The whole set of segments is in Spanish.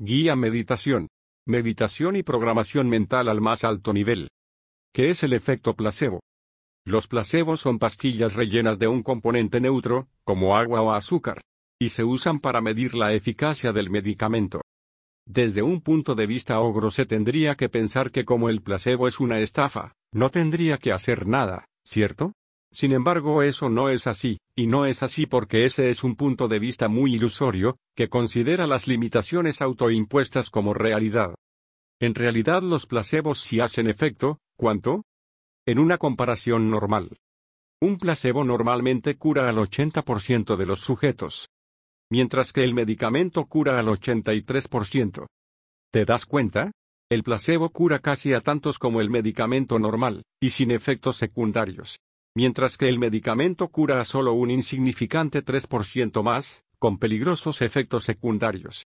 Guía Meditación. Meditación y programación mental al más alto nivel. ¿Qué es el efecto placebo? Los placebos son pastillas rellenas de un componente neutro, como agua o azúcar, y se usan para medir la eficacia del medicamento. Desde un punto de vista ogro se tendría que pensar que como el placebo es una estafa, no tendría que hacer nada, ¿cierto? Sin embargo, eso no es así, y no es así porque ese es un punto de vista muy ilusorio, que considera las limitaciones autoimpuestas como realidad. En realidad los placebos sí hacen efecto, ¿cuánto? En una comparación normal. Un placebo normalmente cura al 80% de los sujetos. Mientras que el medicamento cura al 83%. ¿Te das cuenta? El placebo cura casi a tantos como el medicamento normal, y sin efectos secundarios mientras que el medicamento cura a solo un insignificante 3% más, con peligrosos efectos secundarios.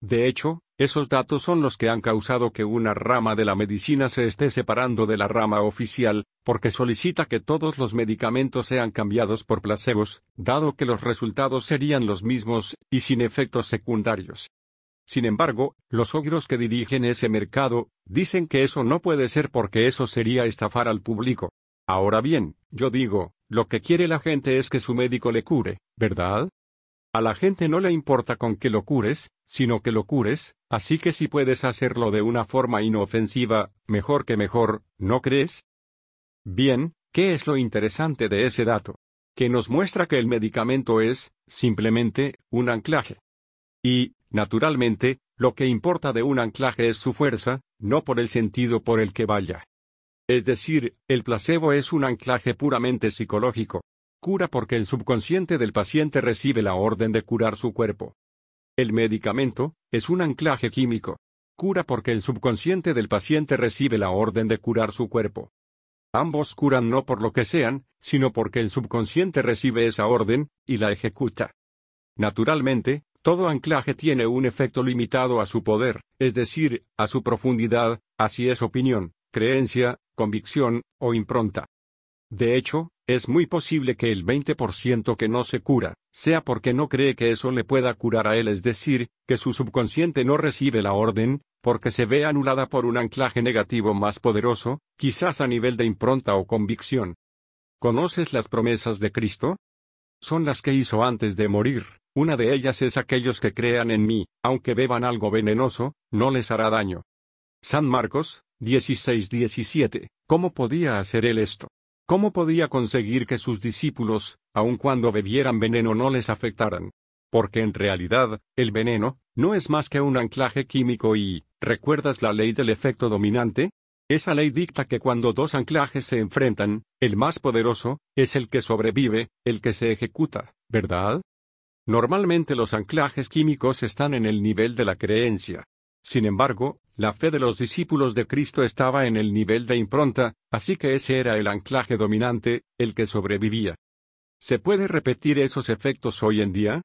De hecho, esos datos son los que han causado que una rama de la medicina se esté separando de la rama oficial, porque solicita que todos los medicamentos sean cambiados por placebos, dado que los resultados serían los mismos, y sin efectos secundarios. Sin embargo, los ogros que dirigen ese mercado, dicen que eso no puede ser porque eso sería estafar al público. Ahora bien, yo digo, lo que quiere la gente es que su médico le cure, ¿verdad? A la gente no le importa con que lo cures, sino que lo cures, así que si puedes hacerlo de una forma inofensiva, mejor que mejor, ¿no crees? Bien, ¿qué es lo interesante de ese dato? Que nos muestra que el medicamento es, simplemente, un anclaje. Y, naturalmente, lo que importa de un anclaje es su fuerza, no por el sentido por el que vaya. Es decir, el placebo es un anclaje puramente psicológico. Cura porque el subconsciente del paciente recibe la orden de curar su cuerpo. El medicamento es un anclaje químico. Cura porque el subconsciente del paciente recibe la orden de curar su cuerpo. Ambos curan no por lo que sean, sino porque el subconsciente recibe esa orden, y la ejecuta. Naturalmente, todo anclaje tiene un efecto limitado a su poder, es decir, a su profundidad, así es opinión, creencia, convicción, o impronta. De hecho, es muy posible que el 20% que no se cura, sea porque no cree que eso le pueda curar a él, es decir, que su subconsciente no recibe la orden, porque se ve anulada por un anclaje negativo más poderoso, quizás a nivel de impronta o convicción. ¿Conoces las promesas de Cristo? Son las que hizo antes de morir. Una de ellas es aquellos que crean en mí, aunque beban algo venenoso, no les hará daño. San Marcos, 16-17. ¿Cómo podía hacer él esto? ¿Cómo podía conseguir que sus discípulos, aun cuando bebieran veneno, no les afectaran? Porque en realidad, el veneno, no es más que un anclaje químico y, ¿recuerdas la ley del efecto dominante? Esa ley dicta que cuando dos anclajes se enfrentan, el más poderoso, es el que sobrevive, el que se ejecuta, ¿verdad? Normalmente los anclajes químicos están en el nivel de la creencia. Sin embargo, la fe de los discípulos de Cristo estaba en el nivel de impronta, así que ese era el anclaje dominante, el que sobrevivía. ¿Se puede repetir esos efectos hoy en día?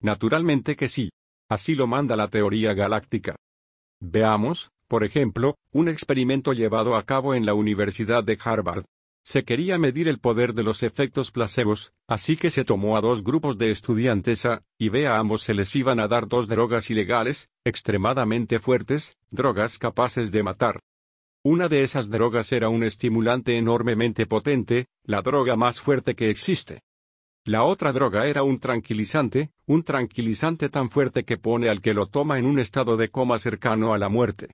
Naturalmente que sí. Así lo manda la teoría galáctica. Veamos, por ejemplo, un experimento llevado a cabo en la Universidad de Harvard. Se quería medir el poder de los efectos placebos, así que se tomó a dos grupos de estudiantes A y B a ambos se les iban a dar dos drogas ilegales, extremadamente fuertes, drogas capaces de matar. Una de esas drogas era un estimulante enormemente potente, la droga más fuerte que existe. La otra droga era un tranquilizante, un tranquilizante tan fuerte que pone al que lo toma en un estado de coma cercano a la muerte.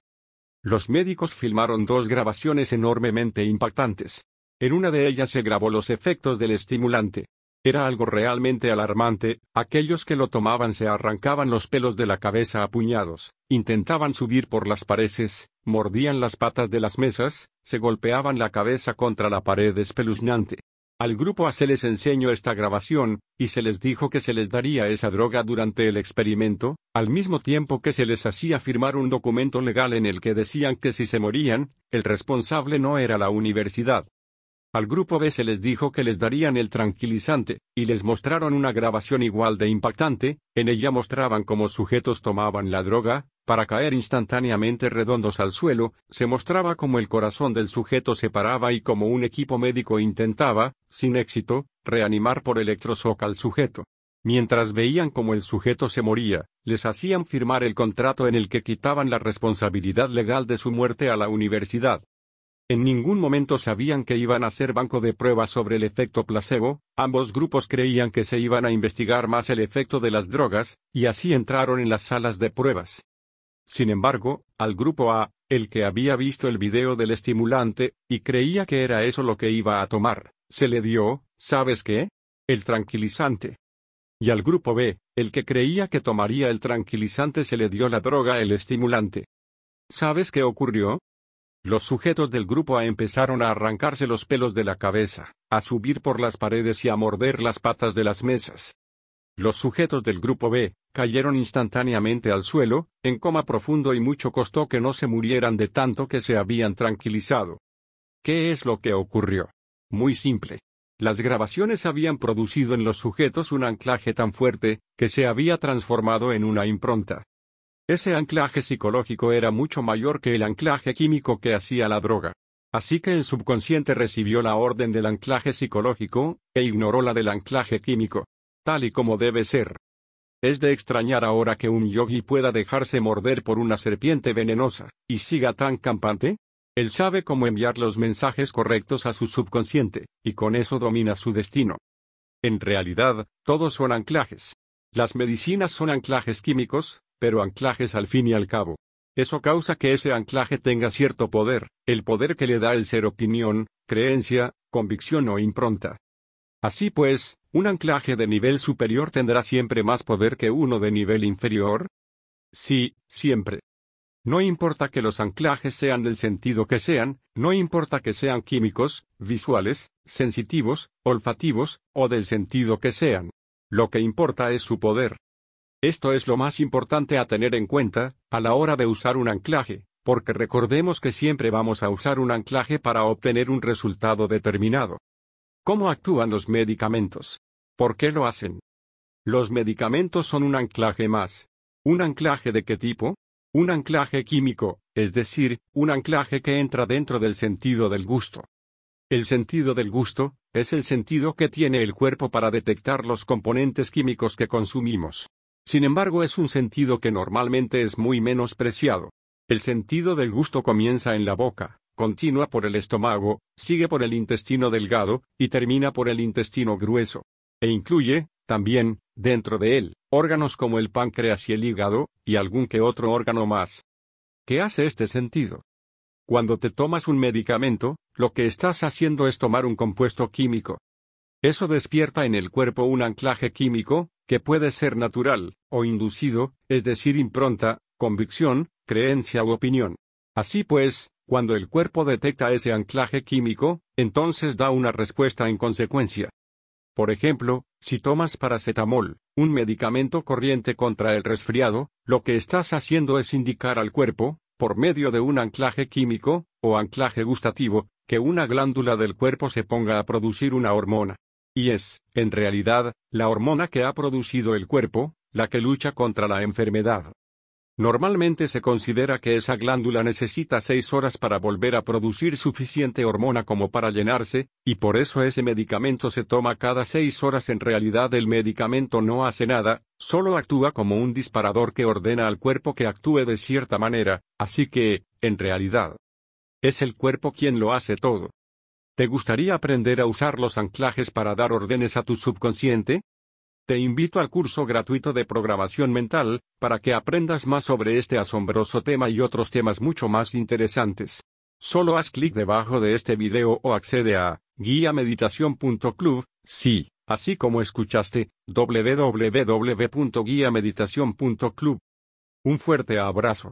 Los médicos filmaron dos grabaciones enormemente impactantes. En una de ellas se grabó los efectos del estimulante. Era algo realmente alarmante, aquellos que lo tomaban se arrancaban los pelos de la cabeza a puñados, intentaban subir por las paredes, mordían las patas de las mesas, se golpeaban la cabeza contra la pared espeluznante. Al grupo A se les enseñó esta grabación, y se les dijo que se les daría esa droga durante el experimento, al mismo tiempo que se les hacía firmar un documento legal en el que decían que si se morían, el responsable no era la universidad, al grupo B se les dijo que les darían el tranquilizante, y les mostraron una grabación igual de impactante, en ella mostraban cómo sujetos tomaban la droga, para caer instantáneamente redondos al suelo, se mostraba cómo el corazón del sujeto se paraba y como un equipo médico intentaba, sin éxito, reanimar por electroshock al sujeto. Mientras veían cómo el sujeto se moría, les hacían firmar el contrato en el que quitaban la responsabilidad legal de su muerte a la universidad. En ningún momento sabían que iban a ser banco de pruebas sobre el efecto placebo, ambos grupos creían que se iban a investigar más el efecto de las drogas, y así entraron en las salas de pruebas. Sin embargo, al grupo A, el que había visto el video del estimulante, y creía que era eso lo que iba a tomar, se le dio, ¿sabes qué? El tranquilizante. Y al grupo B, el que creía que tomaría el tranquilizante se le dio la droga el estimulante. ¿Sabes qué ocurrió? Los sujetos del grupo A empezaron a arrancarse los pelos de la cabeza, a subir por las paredes y a morder las patas de las mesas. Los sujetos del grupo B cayeron instantáneamente al suelo, en coma profundo y mucho costó que no se murieran de tanto que se habían tranquilizado. ¿Qué es lo que ocurrió? Muy simple. Las grabaciones habían producido en los sujetos un anclaje tan fuerte, que se había transformado en una impronta. Ese anclaje psicológico era mucho mayor que el anclaje químico que hacía la droga. Así que el subconsciente recibió la orden del anclaje psicológico, e ignoró la del anclaje químico. Tal y como debe ser. Es de extrañar ahora que un yogi pueda dejarse morder por una serpiente venenosa, y siga tan campante. Él sabe cómo enviar los mensajes correctos a su subconsciente, y con eso domina su destino. En realidad, todos son anclajes. Las medicinas son anclajes químicos, pero anclajes al fin y al cabo. Eso causa que ese anclaje tenga cierto poder, el poder que le da el ser opinión, creencia, convicción o impronta. Así pues, ¿un anclaje de nivel superior tendrá siempre más poder que uno de nivel inferior? Sí, siempre. No importa que los anclajes sean del sentido que sean, no importa que sean químicos, visuales, sensitivos, olfativos, o del sentido que sean. Lo que importa es su poder. Esto es lo más importante a tener en cuenta, a la hora de usar un anclaje, porque recordemos que siempre vamos a usar un anclaje para obtener un resultado determinado. ¿Cómo actúan los medicamentos? ¿Por qué lo hacen? Los medicamentos son un anclaje más. ¿Un anclaje de qué tipo? Un anclaje químico, es decir, un anclaje que entra dentro del sentido del gusto. El sentido del gusto, es el sentido que tiene el cuerpo para detectar los componentes químicos que consumimos. Sin embargo, es un sentido que normalmente es muy menospreciado. El sentido del gusto comienza en la boca, continúa por el estómago, sigue por el intestino delgado, y termina por el intestino grueso. E incluye, también, dentro de él, órganos como el páncreas y el hígado, y algún que otro órgano más. ¿Qué hace este sentido? Cuando te tomas un medicamento, lo que estás haciendo es tomar un compuesto químico. Eso despierta en el cuerpo un anclaje químico, que puede ser natural, o inducido, es decir, impronta, convicción, creencia u opinión. Así pues, cuando el cuerpo detecta ese anclaje químico, entonces da una respuesta en consecuencia. Por ejemplo, si tomas paracetamol, un medicamento corriente contra el resfriado, lo que estás haciendo es indicar al cuerpo, por medio de un anclaje químico, o anclaje gustativo, que una glándula del cuerpo se ponga a producir una hormona. Y es, en realidad, la hormona que ha producido el cuerpo, la que lucha contra la enfermedad. Normalmente se considera que esa glándula necesita seis horas para volver a producir suficiente hormona como para llenarse, y por eso ese medicamento se toma cada seis horas. En realidad el medicamento no hace nada, solo actúa como un disparador que ordena al cuerpo que actúe de cierta manera, así que, en realidad, es el cuerpo quien lo hace todo. ¿Te gustaría aprender a usar los anclajes para dar órdenes a tu subconsciente? Te invito al curso gratuito de programación mental, para que aprendas más sobre este asombroso tema y otros temas mucho más interesantes. Solo haz clic debajo de este video o accede a guiameditación.club, sí, así como escuchaste, www.guiameditación.club. Un fuerte abrazo.